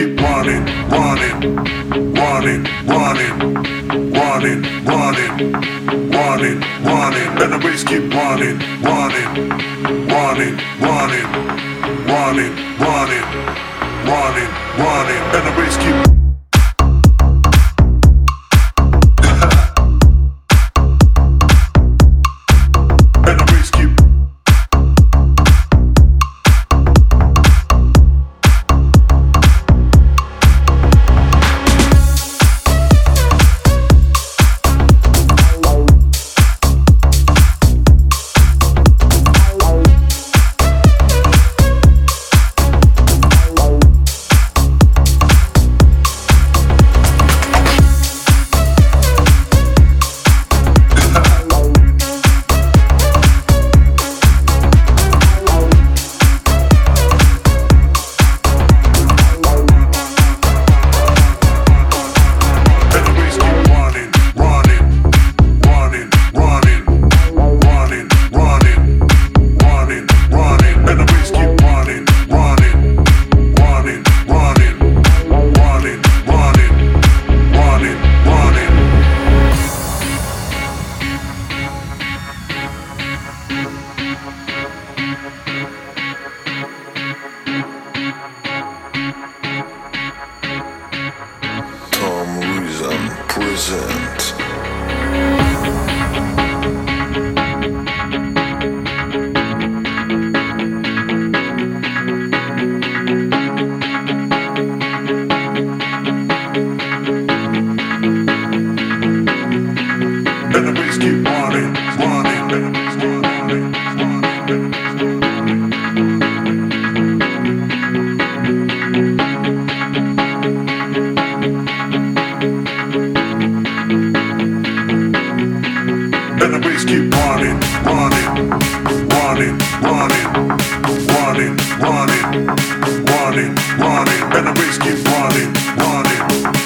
keep running, running, running, running, running, running, running, running. Let the bass keep running, running, running, running, running, running, running, running. Let the bass keep. present. Everybody's keep running, running, running. keep running, running, running, running, running, running, running, running, and the bass keep running, running.